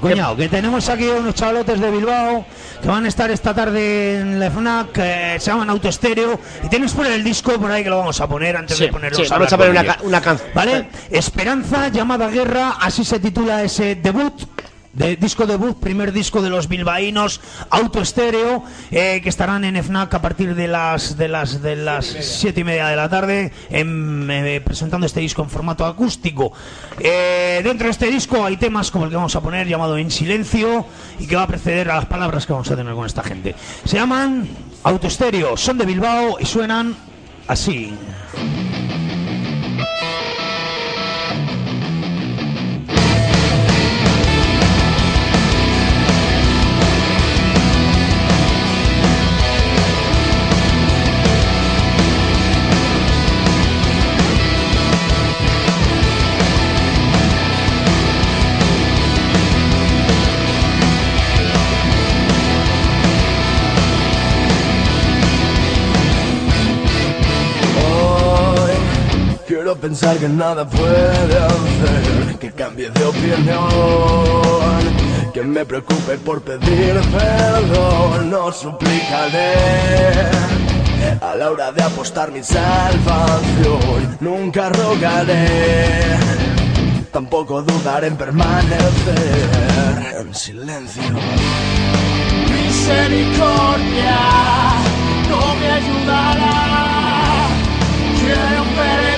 Coñao, que tenemos aquí unos chavalotes de Bilbao que van a estar esta tarde en la FNAC, que se llaman Autoestéreo, y tienes por el disco por ahí que lo vamos a poner antes Sí, de ponerlo. sí, vamos a poner una, ca- una canción. ¿Vale? Esperanza llamada Guerra, así se titula ese debut. De disco debut, primer disco de los bilbaínos, autoestéreo, eh, que estarán en FNAC a partir de las de las de las siete y media de la tarde, en, eh, presentando este disco en formato acústico. Eh, dentro de este disco hay temas como el que vamos a poner, llamado En Silencio, y que va a preceder a las palabras que vamos a tener con esta gente. Se llaman Autoestéreo, son de Bilbao y suenan así. Pensar que nada puede hacer que cambie de opinión, que me preocupe por pedir perdón, no suplicaré a la hora de apostar mi salvación, nunca rogaré, tampoco dudaré en permanecer en silencio. misericordia no me ayudará. Quiero un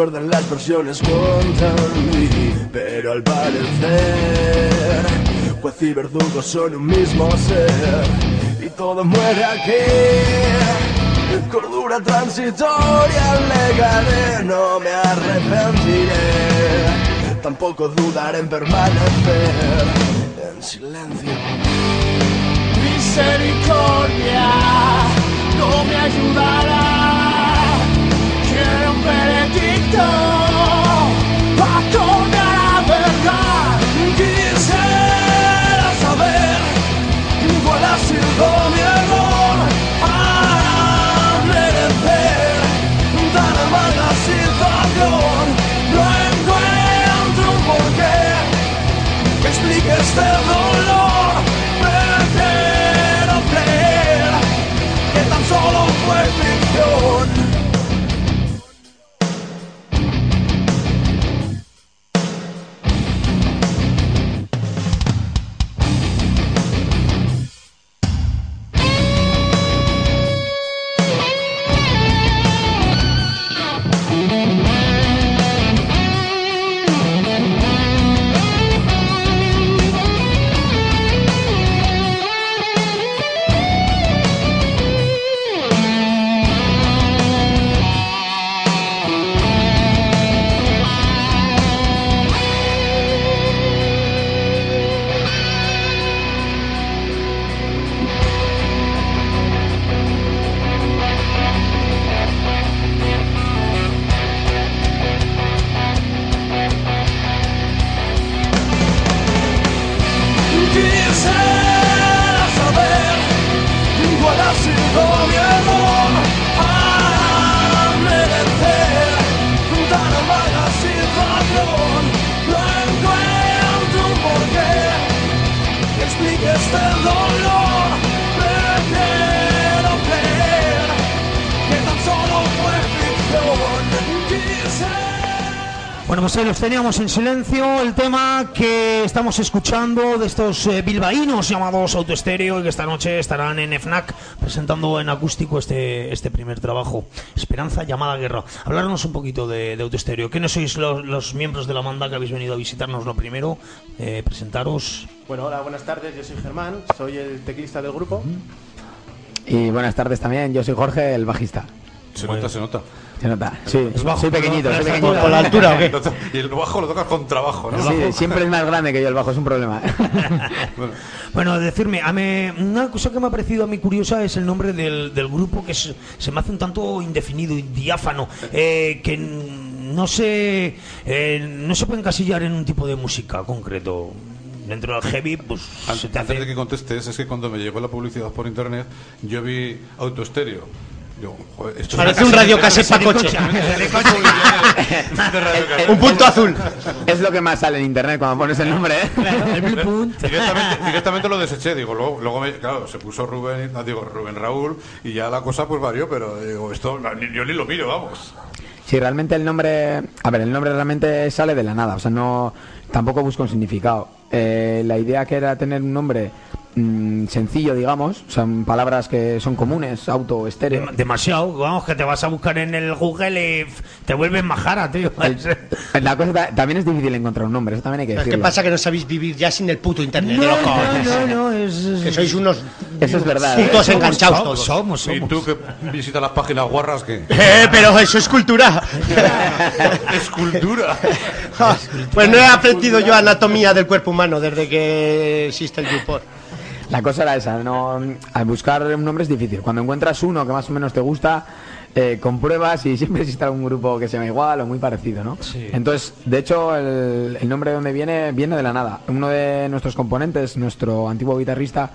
concuerdan las versiones contra mí, pero al parecer juez y verdugo son un mismo ser y todo muere aquí. Cordura transitoria legaré, no me arrepentiré, tampoco dudaré en permanecer en silencio. Misericordia no me ayudará. Don't. Bueno, pues ahí los teníamos en silencio. El tema que estamos escuchando de estos eh, bilbaínos llamados Autoestéreo y que esta noche estarán en FNAC presentando en acústico este, este primer trabajo, Esperanza llamada Guerra. Hablarnos un poquito de, de Autoestéreo. ¿Quiénes sois los, miembros de la banda que habéis venido a visitarnos lo primero? Eh, presentaros. Bueno, hola, buenas tardes. Yo soy Germán, soy el teclista del grupo. Y buenas tardes también, yo soy Jorge, el bajista. Se nota, se nota. Se nota. Sí, Es bajo, soy pequeñito, soy pequeñito. ¿Por la altura o qué? Y el bajo lo tocas con trabajo, ¿no? Sí, siempre es más grande que yo el bajo, es un problema. Bueno, Bueno, decirme, a mí, una cosa que me ha parecido a mí curiosa es el nombre del, del grupo que es- se me hace un tanto indefinido, diáfano, eh, que no se, eh, no se puede encasillar en un tipo de música concreto. Dentro del heavy, pues se Antes, de que contestes, es que cuando me llegó la publicidad por internet, yo vi autoestéreo. Joder, esto Parece un radio cassette para coche. Un punto azul. es lo que más sale en internet cuando pones el nombre, ¿eh? Directamente, directamente lo deseché, digo, luego, luego me- claro, se puso Rubén, digo, Rubén Raúl, y ya la cosa pues varió, pero digo, esto, yo ni lo miro, vamos. Sí, realmente el nombre, a ver, el nombre realmente sale de la nada, o sea, no, tampoco busco un significado. Eh, la idea que era tener un nombre mm, sencillo, digamos, son palabras que son comunes, auto, estéreo. Dem- Demasiado, vamos, que te vas a buscar en el Google y te vuelves majara, tío. El- La cosa ta- también es difícil encontrar un nombre, eso también hay que ¿Qué decirlo. pasa que no sabéis vivir ya sin el puto internet No, de los no, cojones? no, no, es... es- Que sois unos Eso es verdad. ¿eh? putos somos- enganchados somos, todos. Somos, Y tú que visitas las páginas guarras, que Eh, pero eso es cultura. Escultura. pues no he aprendido yo anatomía del cuerpo humano desde que existe el YouPorn. La cosa era esa, no, al buscar un nombre es difícil. Cuando encuentras uno que más o menos te gusta, eh, compruebas y siempre existe algún grupo que se llama igual o muy parecido, ¿no? Sí. Entonces, de hecho, el, el nombre de donde viene viene de la nada. Uno de nuestros componentes, nuestro antiguo guitarrista,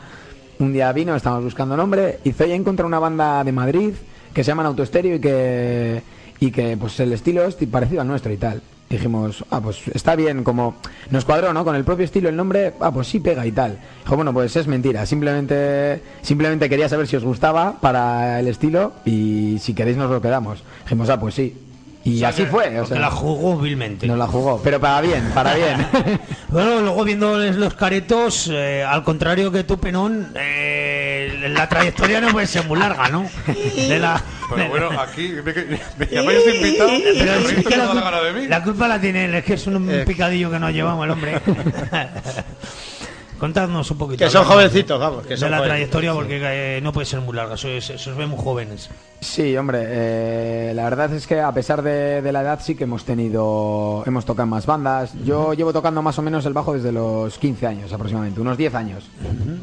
un día vino, estábamos buscando nombre, y Zoya encontró una banda de Madrid que se llaman Autoestéreo y que, y que pues el estilo es parecido al nuestro y tal. Dijimos, ah, pues está bien, como nos cuadró, ¿no? Con el propio estilo, el nombre, ah, pues sí pega y tal. Dijo, bueno, pues es mentira, simplemente, simplemente quería saber si os gustaba para el estilo y si queréis nos lo quedamos. Dijimos, ah, pues sí. Y O sea, así que- fue, o sea, la jugó vilmente. nos la jugó, pero para bien, para bien. Bueno, luego viendo los caretos, eh, al contrario que tú, Penón, eh, la trayectoria no puede ser muy larga, ¿no? De la, Pero bueno, aquí me, me llamáis de invitado, Pero ¿el es resto que no la, da la de mí? la culpa la tiene él, es que es un Eh. picadillo que nos llevamos el hombre. Contadnos un poquito. Que son hablando jovencitos, vamos, que De son la jovencitos. trayectoria, porque eh, no puede ser muy larga, sois, sois muy jóvenes. Sí, hombre, eh, la verdad es que a pesar de, de la edad sí que hemos tenido, hemos tocado más bandas. Yo llevo tocando más o menos el bajo desde los 15 años aproximadamente, unos 10 años.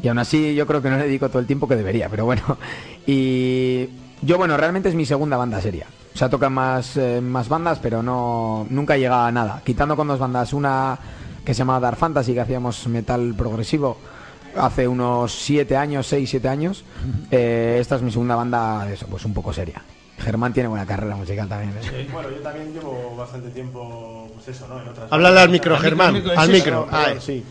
Y aún así yo creo que no le dedico todo el tiempo que debería, pero bueno. Y yo, bueno, realmente es mi segunda banda seria. O sea, tocan más, eh, más bandas, pero no nunca llega a nada. Quitando con dos bandas, una que se llama Dark Fantasy, que hacíamos metal progresivo hace unos 7 años, 6, 7 años. Eh, esta es mi segunda banda, eso, pues un poco seria. Germán tiene buena carrera musical también. ¿eh? Bueno, yo también llevo bastante tiempo, pues eso, ¿no? En otras Háblale al micro, Al micro, Germán. micro, Al micro. No, perdón, Ay. sí.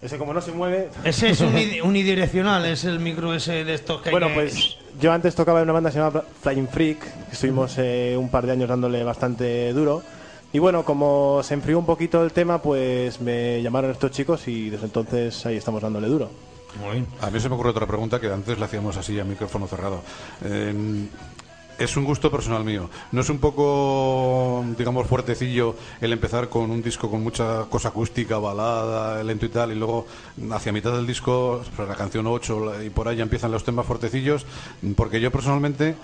Ese como no se mueve. Ese es uni- unidireccional, es el micro ese de estos que hay Bueno, que- pues yo antes tocaba en una banda que se llama Flying Freak, que estuvimos eh, un par de años dándole bastante duro. Y bueno, como se enfrió un poquito el tema, pues me llamaron estos chicos y desde entonces ahí estamos dándole duro. Muy bien. A mí se me ocurre otra pregunta que antes le hacíamos así a micrófono cerrado. Eh, es un gusto personal mío. ¿No es un poco, digamos, fuertecillo el empezar con un disco con mucha cosa acústica, balada, lento y tal, y luego hacia mitad del disco, pues, la canción 8 y por ahí ya empiezan los temas fuertecillos? Porque yo personalmente...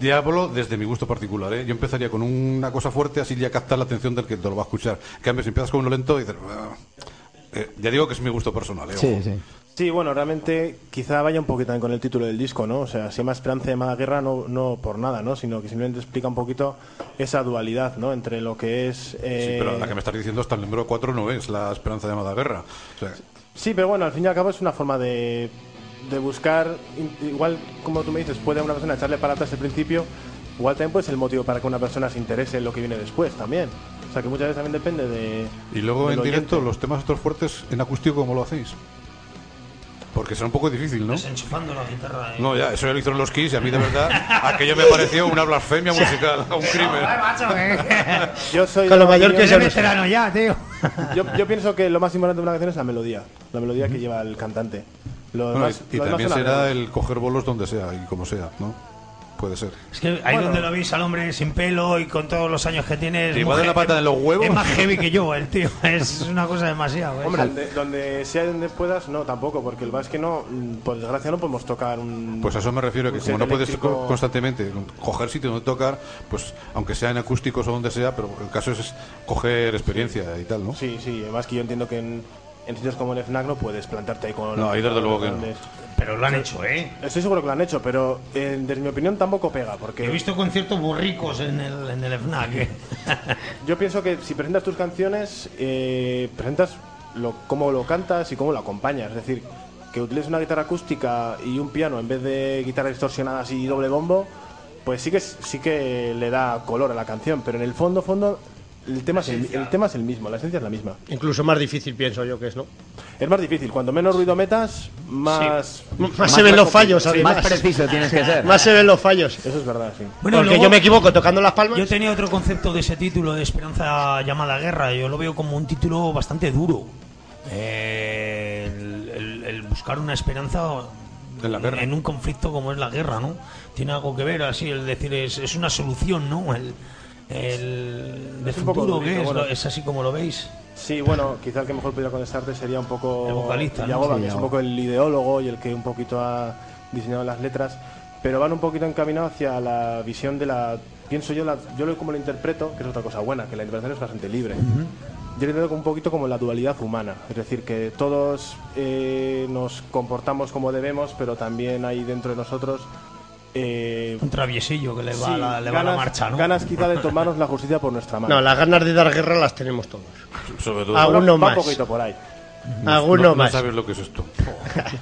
ya hablo desde mi gusto particular, ¿eh? Yo empezaría con una cosa fuerte, así ya captar la atención del que te lo va a escuchar. En cambio, si empiezas con uno lento, dices... "Ah". Eh, ya digo que es mi gusto personal, ¿eh? Sí, sí. Sí, bueno, realmente quizá vaya un poquito también con el título del disco, ¿no? O sea, se llama Esperanza de Mala Guerra no, no por nada, ¿no? Sino que simplemente explica un poquito esa dualidad, ¿no? Entre lo que es... eh, Sí, pero la que me estás diciendo hasta el número 4 no es la esperanza llamada guerra. O sea, Sí, pero bueno, al fin y al cabo es una forma de, de buscar, igual como tú me dices, puede una persona echarle para atrás el principio, igual también puede ser el motivo para que una persona se interese en lo que viene después también. O sea, que muchas veces también depende de... y luego en directo, oyente. los temas estos fuertes, en acústico, ¿cómo lo hacéis? Porque será un poco difícil, ¿no? Desenchufando la guitarra. eh. No, ya, eso ya lo hicieron los Kiss y a mí de verdad aquello me pareció una blasfemia musical, un crimen. Eh. Yo soy... Con lo mayor que sea Eres veterano ya, tío. yo, yo pienso que lo más importante de una canción es la melodía, la melodía que lleva el cantante. Lo Bueno, demás- y y lo demás también son será arreglos. el coger bolos donde sea y como sea, ¿no? Puede ser. Es que ahí donde lo veis al hombre sin pelo y con todos los años que tiene. la he- pata en los huevos. Es más heavy que yo, el tío. Es una cosa demasiado. ¿eh? Hombre, donde, donde sea donde puedas, no, tampoco, porque el es que no, mm, por desgracia no podemos tocar un. Pues a eso me refiero, que como no puedes eléctrico- constantemente coger sitio donde tocar, pues aunque sea en acústicos o donde sea, pero el caso es coger experiencia y tal, ¿no? Sí, sí, además que yo entiendo que en, en sitios como el FNAC no puedes plantarte ahí con. No, ahí desde luego que no. Pero lo han hecho, ¿eh? Estoy seguro que lo han hecho, pero eh, desde mi opinión tampoco pega, porque He visto conciertos burricos en el, en el FNAC. ¿eh? yo pienso que si presentas tus canciones, eh, presentas lo, cómo lo cantas y cómo lo acompañas. Es decir, que utilices una guitarra acústica y un piano en vez de guitarras distorsionadas y doble bombo, pues sí que, sí que le da color a la canción, pero en el fondo, fondo, el tema, es el, el tema es el mismo, la esencia es la misma. Incluso más difícil, pienso yo que es, ¿no? Es más difícil, cuanto menos ruido metas, más... Más, se ven los fallos, Más preciso tienes que ser. Más se ven los fallos. Eso es verdad, sí. Bueno, Porque luego- yo me equivoco tocando las palmas. Yo tenía otro concepto de ese título de Esperanza llamada Guerra. Yo lo veo como un título bastante duro. Eh, el, el- el buscar una esperanza En la guerra. en un conflicto como es la guerra, ¿no? Tiene algo que ver, así, el decir, es, es una solución, ¿no? El, el de Es un poco futuro, durito, ¿qué es? bueno. Lo- ¿Es así como lo veis? Sí, bueno, quizá el que mejor pudiera contestarte sería un poco El vocalista, ¿no? Yagoba, Sí, que es un poco el ideólogo y el que un poquito ha diseñado las letras, pero van un poquito encaminados hacia la visión de la pienso yo la, yo lo como lo interpreto, que es otra cosa buena, que la interpretación es bastante libre. Yo lo interpreto como un poquito como la dualidad humana, es decir, que todos eh, nos comportamos como debemos, pero también hay dentro de nosotros eh, Un traviesillo que le va, sí, la, le va ganas, la marcha, ¿no? ganas quizá de tomarnos la justicia por nuestra mano. No, las ganas de dar guerra las tenemos todos. Sobre todo. Bueno, alguno va más. un poquito por ahí. Alguno no, no más. sabes lo que es esto.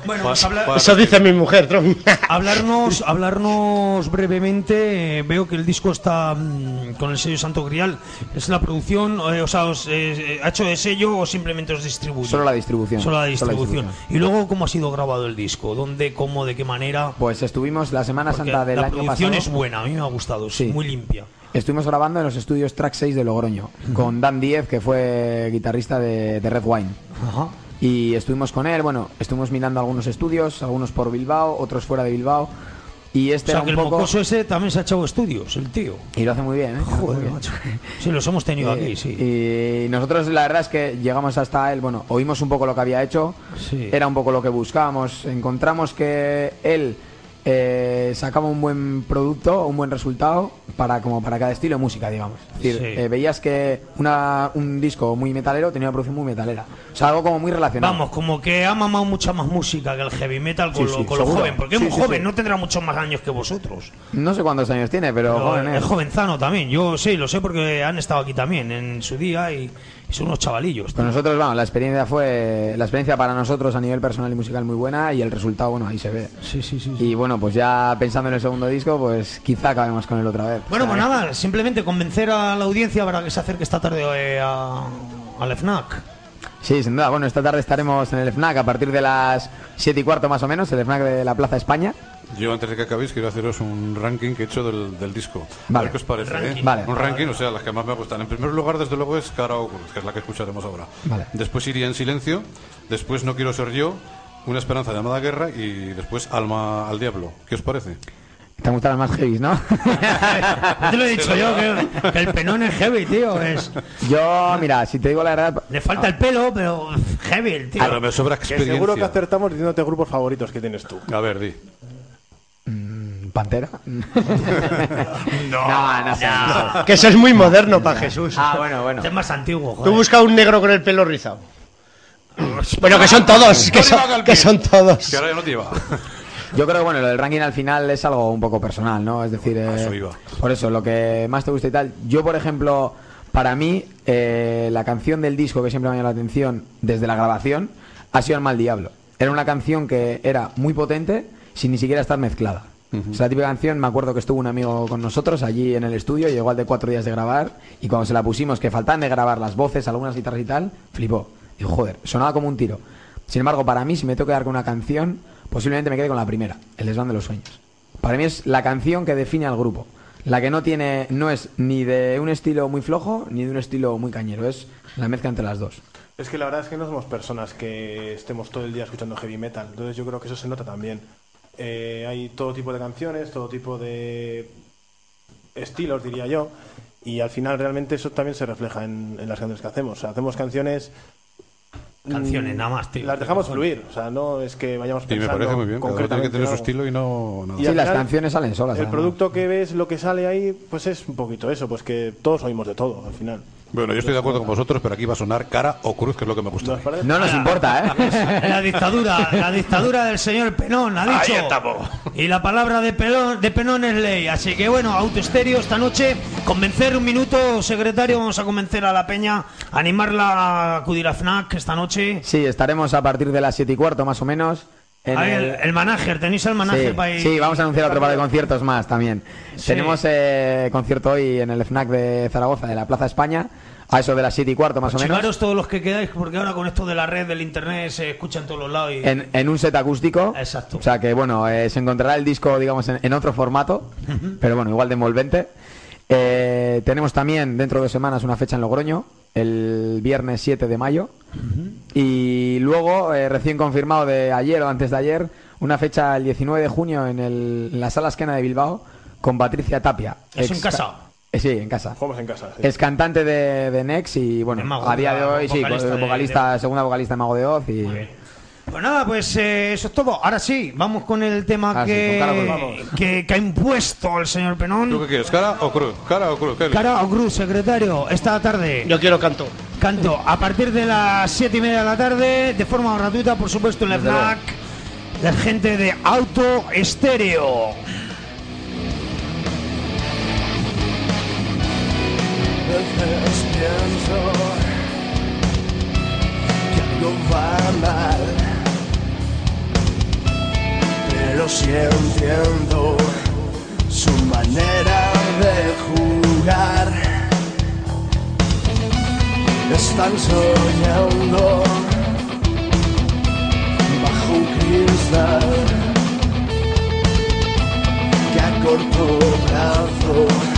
Bueno, pues habla- Eso dice mi mujer, Tron. Hablarnos, hablarnos brevemente. eh, veo que el disco está mm, con el sello Santo Grial. ¿Es la producción? eh, o sea, os, eh, ¿ha hecho de sello o simplemente os distribuye? Solo la distribución. Solo la Solo la distribución. distribución. Y luego, ¿cómo ha sido grabado el disco? ¿Dónde, cómo, de qué manera? Pues estuvimos la Semana Porque Santa del la año producción pasado. es buena, a mí me ha gustado, es Sí. muy limpia. Estuvimos grabando en los estudios Track 6 de Logroño con Dan Diez, que fue guitarrista de, de Red Wine. Ajá. Y estuvimos con él, bueno, estuvimos mirando algunos estudios, algunos por Bilbao, otros fuera de Bilbao. Y O este sea, era que un el poco. mocoso ese también se ha echado estudios, el tío. Y lo hace muy bien, ¿eh? Muy Joder, bien. macho. Sí, los hemos tenido Eh, aquí, sí. Y nosotros la verdad es que llegamos hasta él, bueno, oímos un poco lo que había hecho, Sí. era un poco lo que buscábamos, encontramos que él eh, sacaba un buen producto, un buen resultado para como para cada estilo de música, digamos. Es decir, Sí. eh, veías que una, un disco muy metalero tenía una producción muy metalera, o sea, algo como muy relacionado. Vamos, como que ha mamado mucha más música que el heavy metal con, Sí, lo, sí, con lo joven, porque es muy joven, no tendrá muchos más años que vosotros. No sé cuántos años tiene, pero, Pero joven, ¿eh? es jovenzano también, yo sí, lo sé porque han estado aquí también en su día y son unos chavalillos. Pues nosotros, vamos, la experiencia fue, la experiencia para nosotros a nivel personal y musical muy buena y el resultado, bueno, ahí se ve. Sí, sí, sí. Y bueno, pues ya pensando en el segundo disco, pues quizá acabemos con él otra vez. Bueno, pues nada, simplemente convencer a la audiencia para que se acerque esta tarde eh, a, al FNAC. Sí, sin duda. Bueno, esta tarde estaremos en el FNAC a partir de las 7 y cuarto más o menos, el FNAC de la Plaza España. Yo antes de que acabéis quiero haceros un ranking que he hecho del, del disco. A Vale. ver qué os parece. Ranking. ¿eh? Vale. Un ranking, o sea, las que más me gustan. En primer lugar, desde luego, es Cara Cruz, que es la que escucharemos ahora. Vale. Después iría en silencio. Después No quiero ser yo. Una esperanza llamada guerra. Y después Alma al diablo. ¿Qué os parece? Te gustan las más heavy, ¿no? Te lo he dicho yo, que, que el penón es heavy, tío. Es, Yo, mira, si te digo la verdad, le falta el pelo, pero heavy tío. Pero me sobra Que experiencia. seguro que acertamos diciéndote grupos favoritos que tienes tú. A ver, di. Pantera. no, no, sé. no. Que eso es muy moderno para Jesús. Ah, bueno, bueno. Este es más antiguo, Tú joder. busca un negro con el pelo rizado. Bueno, que son todos, que son, que son todos. Que ahora ya no te lleva. Yo creo que bueno, lo del ranking al final es algo un poco personal, ¿no? Es decir, eh, eso iba. por eso, lo que más te gusta y tal. Yo, por ejemplo, para mí, eh, la canción del disco que siempre me ha llamado la atención desde la grabación ha sido El Mal Diablo. Era una canción que era muy potente sin ni siquiera estar mezclada. Es la típica canción, me acuerdo que estuvo un amigo con nosotros allí en el estudio, llegó al de cuatro días de grabar y cuando se la pusimos, que faltaban de grabar las voces, algunas guitarras y tal, flipó. Dijo, joder, sonaba como un tiro. Sin embargo, para mí, si me tengo que dar con una canción, posiblemente me quede con la primera, El desván de los sueños. Para mí es la canción que define al grupo. La que no tiene, no es ni de un estilo muy flojo ni de un estilo muy cañero, es la mezcla entre las dos. Es que la verdad es que no somos personas que estemos todo el día escuchando heavy metal, entonces yo creo que eso se nota también. Eh, hay todo tipo de canciones, todo tipo de estilos, diría yo, y al final realmente eso también se refleja en, en las canciones que hacemos. O sea, hacemos canciones Canciones, mm, nada más, tío. Las dejamos fluir, o sea, no es que vayamos Y me pensando parece muy bien, cada uno tiene que tener su estilo y no nada. Y Sí, las canciones salen solas. El además. producto que ves, lo que sale ahí, pues es un poquito eso, pues que todos oímos de todo al final. Bueno, yo estoy de acuerdo con vosotros, pero aquí va a sonar cara o cruz, que es lo que me gusta. No nos importa, ¿eh? La dictadura, la dictadura del señor Penón, ha dicho. Ahí estamos. Y la palabra de Penón, de Penón es ley. Así que bueno, autoestéreo esta noche. Convencer un minuto, secretario, vamos a convencer a la peña, animarla a acudir a FNAC esta noche. Sí, estaremos a partir de las 7 y cuarto más o menos. En el- el, el manager, tenéis el manager Sí, para ir. sí, vamos a anunciar otro par de conciertos más también. Sí. Tenemos eh, concierto hoy en el FNAC de Zaragoza, de la Plaza España, a eso de las 7 y cuarto más o menos. Todos los que quedáis, porque ahora con esto de la red, del internet, se escucha en todos los lados. Y... En, en un set acústico. Exacto. O sea que, bueno, eh, se encontrará el disco, digamos, en, en otro formato, pero bueno, igual de envolvente. Eh, tenemos también dentro de dos semanas una fecha en Logroño, el viernes 7 de mayo. Y luego, eh, recién confirmado de ayer o antes de ayer, una fecha el 19 de junio en, el- en la Sala Esquena de Bilbao con Patricia Tapia. ¿Es en casa? Eh, sí, en casa. Jugamos en casa. sí. Es cantante de, de Nex y bueno, a día de hoy sí, vocalista de- vocalista, de- segunda vocalista de Mago de Oz y Pues nada, pues eh, eso es todo. Ahora sí, vamos con el tema Ah, sí, que, con cara, pues vamos. que, que ha impuesto el señor ¿Tú Penón. qué quieres? ¿Cara o cruz? ¿Cara o cruz? ¿Qué Cara o cruz, secretario, esta tarde. Yo quiero canto. Canto a partir de las siete y media de la tarde, de forma gratuita, por supuesto, en el FNAC, la gente de Auto Estéreo. veces pienso que algo va mal, pero sí su manera de jugar. Están soñando bajo un cristal que a corto plazo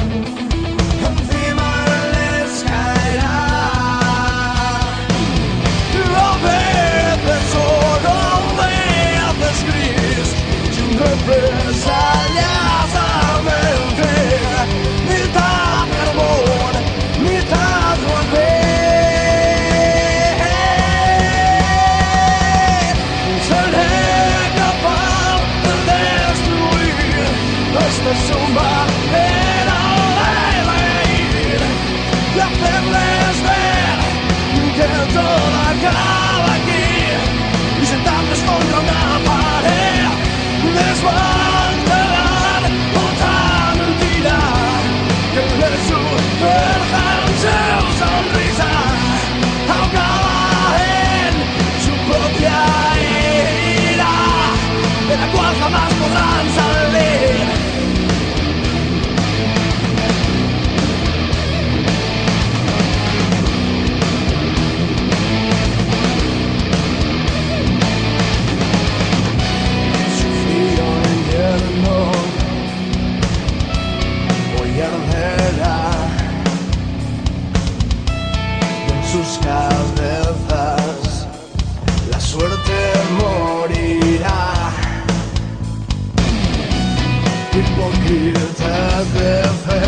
hipócrita de fe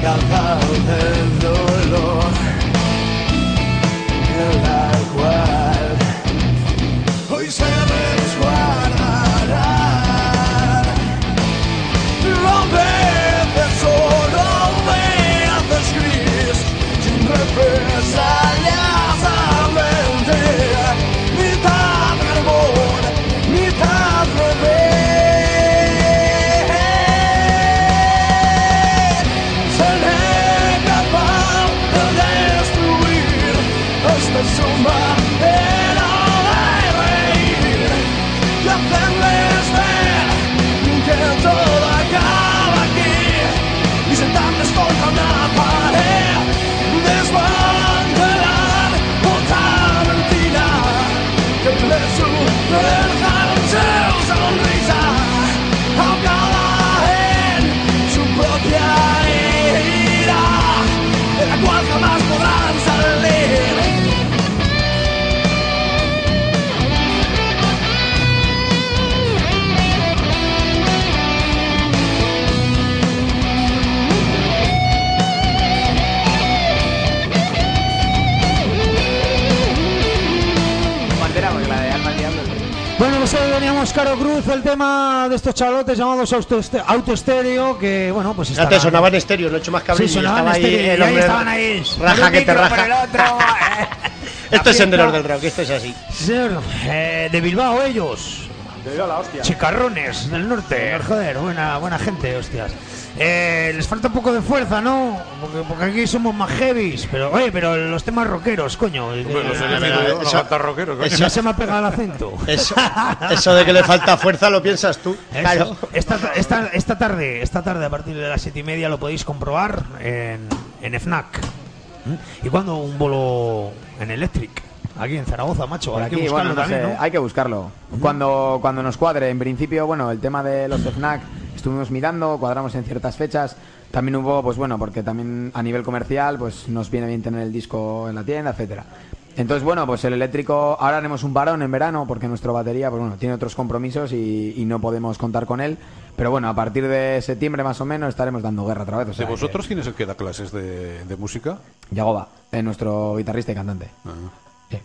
cargada de dolor escuchamos Caro Cruz, el tema de estos chalotes llamados Auto Este- que bueno, pues estarán- sonaba en estéreo, no he hecho más que abrir Sí, y sonaban estaba ahí estéreo, y el ahí hombre estaban ahí. Raja Un que te raja. el otro, eh. Esto es Senderos fiesta. del Rock, esto es así. Eh, de Bilbao ellos. Te digo la hostia. Chicarrones del norte. Joder, buena, buena gente, hostias. Eh, les falta un poco de fuerza, ¿no? Porque, porque aquí somos más heavies. Pero, oye, pero los temas rockeros, coño. Eh, yo, no eso- falta rockero, coño. ya se me ha pegado el acento. Eso, eso de que le falta fuerza lo piensas tú. Eso. Claro. Esta, esta, esta tarde, esta tarde a partir de las siete y media lo podéis comprobar en, en FNAC. ¿Mm? ¿Y cuando un bolo en Electric? Aquí en Zaragoza, macho. Hay que aquí, buscarlo bueno, no también, sé, ¿no? hay que buscarlo. Cuando, cuando nos cuadre, en principio, bueno, el tema de los FNAC estuvimos mirando, cuadramos en ciertas fechas. También hubo, pues bueno, porque también a nivel comercial, pues nos viene bien tener el disco en la tienda, etcétera. Entonces, bueno, pues el eléctrico, ahora haremos un parón en verano porque nuestra batería, pues bueno, tiene otros compromisos y, y no podemos contar con él. Pero bueno, a partir de septiembre más o menos estaremos dando guerra otra vez. O sea, ¿De vosotros quién es el que da clases de, de música? Yagoba, eh, nuestro guitarrista y cantante. Ah. Sí.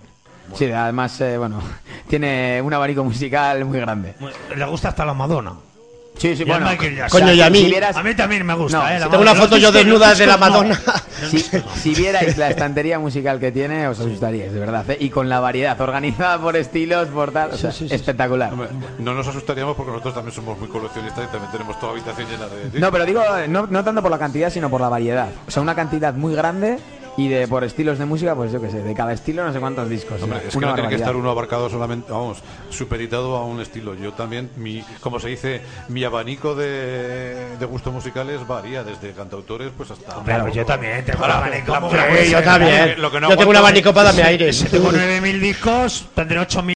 Sí, además, eh, bueno, tiene un abanico musical muy grande. Le gusta hasta la Madonna. Sí, sí, Y bueno. Michael Jackson. Coño, y a mí. Si vieras, A mí también me gusta, No, ¿eh? si la Tengo una foto yo desnuda de la no. Madonna. si, si vierais la estantería musical que tiene, os asustaríais, de verdad. ¿eh? Y con la variedad, organizada por estilos, por tal, o sea, sí, sí, sí. espectacular. Hombre, no nos asustaríamos porque nosotros también somos muy coleccionistas y también tenemos toda habitación llena de... No, pero digo, no, no tanto por la cantidad, sino por la variedad. O sea, una cantidad muy grande y de por estilos de música, pues yo qué sé, de cada estilo no sé cuántos discos. Hombre, es que no tiene que estar uno abarcado solamente, vamos, supeditado a un estilo. Yo también, mi, como se dice, mi abanico de, de gustos musicales varía desde cantautores pues hasta... Hombre, pues yo también tengo un abanico la- muy la- grande. Sí, yo también. Lo que no yo tengo un abanico para darme aire. Si tengo 9.000 discos, tendré 8.000